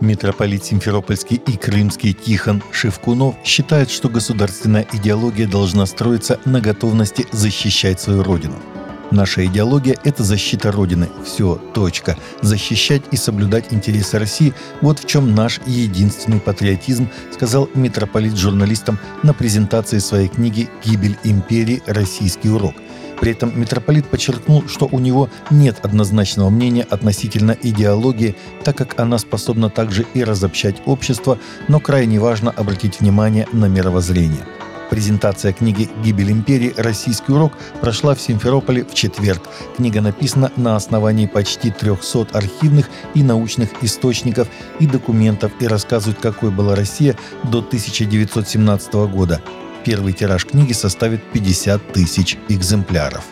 Митрополит Симферопольский и Крымский Тихон Шевкунов считает, что государственная идеология должна строиться на готовности защищать свою родину. Наша идеология – это защита Родины. Все, точка. Защищать и соблюдать интересы России – вот в чем наш единственный патриотизм, сказал митрополит журналистам на презентации своей книги «Гибель империи. Российский урок», при этом митрополит подчеркнул, что у него нет однозначного мнения относительно идеологии, так как она способна также и разобщать общество, но крайне важно обратить внимание на мировоззрение. Презентация книги «Гибель империи. Российский урок» прошла в Симферополе в четверг. Книга написана на основании почти 300 архивных и научных источников и документов и рассказывает, какой была Россия до 1917 года. Первый тираж книги составит 50 тысяч экземпляров.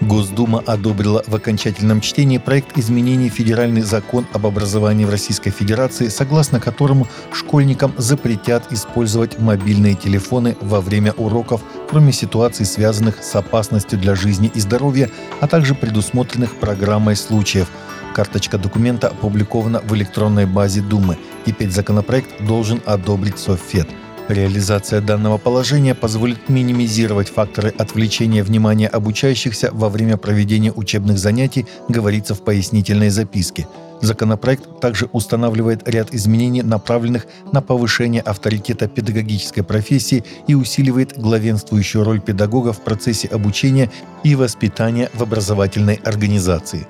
Госдума одобрила в окончательном чтении проект изменений в Федеральный закон об образовании в Российской Федерации, согласно которому школьникам запретят использовать мобильные телефоны во время уроков, кроме ситуаций, связанных с опасностью для жизни и здоровья, а также предусмотренных программой случаев – Карточка документа опубликована в электронной базе Думы. Теперь законопроект должен одобрить Совфед. Реализация данного положения позволит минимизировать факторы отвлечения внимания обучающихся во время проведения учебных занятий, говорится в пояснительной записке. Законопроект также устанавливает ряд изменений, направленных на повышение авторитета педагогической профессии и усиливает главенствующую роль педагога в процессе обучения и воспитания в образовательной организации.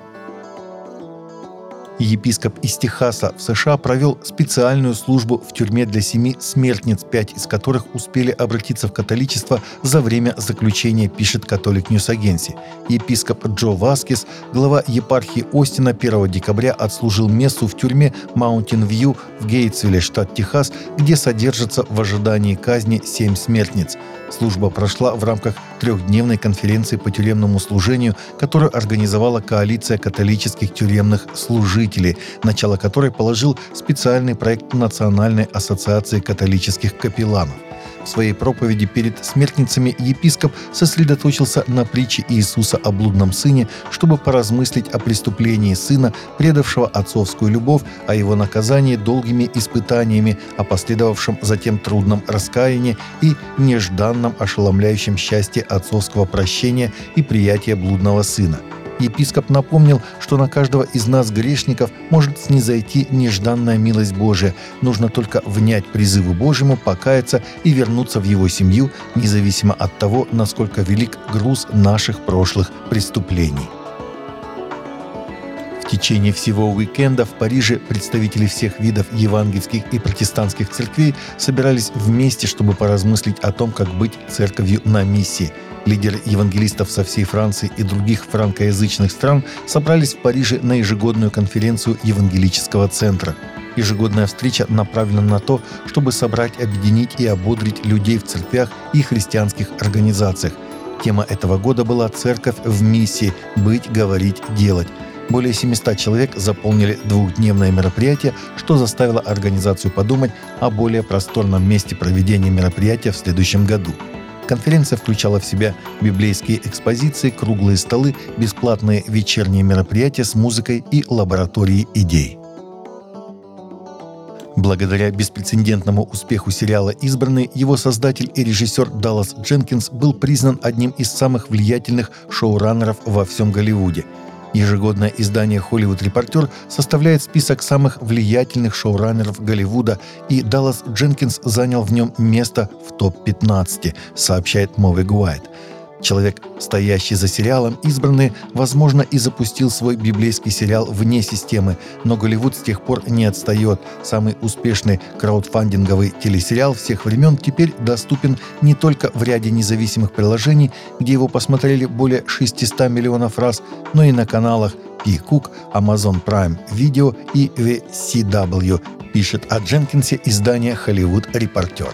Епископ из Техаса в США провел специальную службу в тюрьме для семи смертниц, пять из которых успели обратиться в католичество за время заключения, пишет Catholic News Agency. Епископ Джо Васкис, глава епархии Остина 1 декабря отслужил мессу в тюрьме Маунтин Вью в Гейтсвилле, штат Техас, где содержатся в ожидании казни семь смертниц. Служба прошла в рамках трехдневной конференции по тюремному служению, которую организовала коалиция католических тюремных служителей, начало которой положил специальный проект Национальной ассоциации католических капелланов. В своей проповеди перед смертницами епископ сосредоточился на притче Иисуса о блудном сыне, чтобы поразмыслить о преступлении сына, предавшего отцовскую любовь, о его наказании долгими испытаниями, о последовавшем затем трудном раскаянии и нежданном ошеломляющем счастье отцовского прощения и приятия блудного сына – епископ напомнил, что на каждого из нас, грешников, может снизойти нежданная милость Божия. Нужно только внять призыву Божьему, покаяться и вернуться в его семью, независимо от того, насколько велик груз наших прошлых преступлений. В течение всего уикенда в Париже представители всех видов евангельских и протестантских церквей собирались вместе, чтобы поразмыслить о том, как быть церковью на миссии – Лидеры евангелистов со всей Франции и других франкоязычных стран собрались в Париже на ежегодную конференцию Евангелического центра. Ежегодная встреча направлена на то, чтобы собрать, объединить и ободрить людей в церквях и христианских организациях. Тема этого года была «Церковь в миссии. Быть, говорить, делать». Более 700 человек заполнили двухдневное мероприятие, что заставило организацию подумать о более просторном месте проведения мероприятия в следующем году – Конференция включала в себя библейские экспозиции, круглые столы, бесплатные вечерние мероприятия с музыкой и лаборатории идей. Благодаря беспрецедентному успеху сериала «Избранный» его создатель и режиссер Даллас Дженкинс был признан одним из самых влиятельных шоураннеров во всем Голливуде – Ежегодное издание «Холливуд Репортер» составляет список самых влиятельных шоураннеров Голливуда, и Даллас Дженкинс занял в нем место в топ-15, сообщает Мовик Уайт. Человек, стоящий за сериалом «Избранные», возможно, и запустил свой библейский сериал вне системы, но Голливуд с тех пор не отстает. Самый успешный краудфандинговый телесериал всех времен теперь доступен не только в ряде независимых приложений, где его посмотрели более 600 миллионов раз, но и на каналах Peacock, Amazon Prime Video и VCW, пишет о Дженкинсе издание «Холливуд Репортер».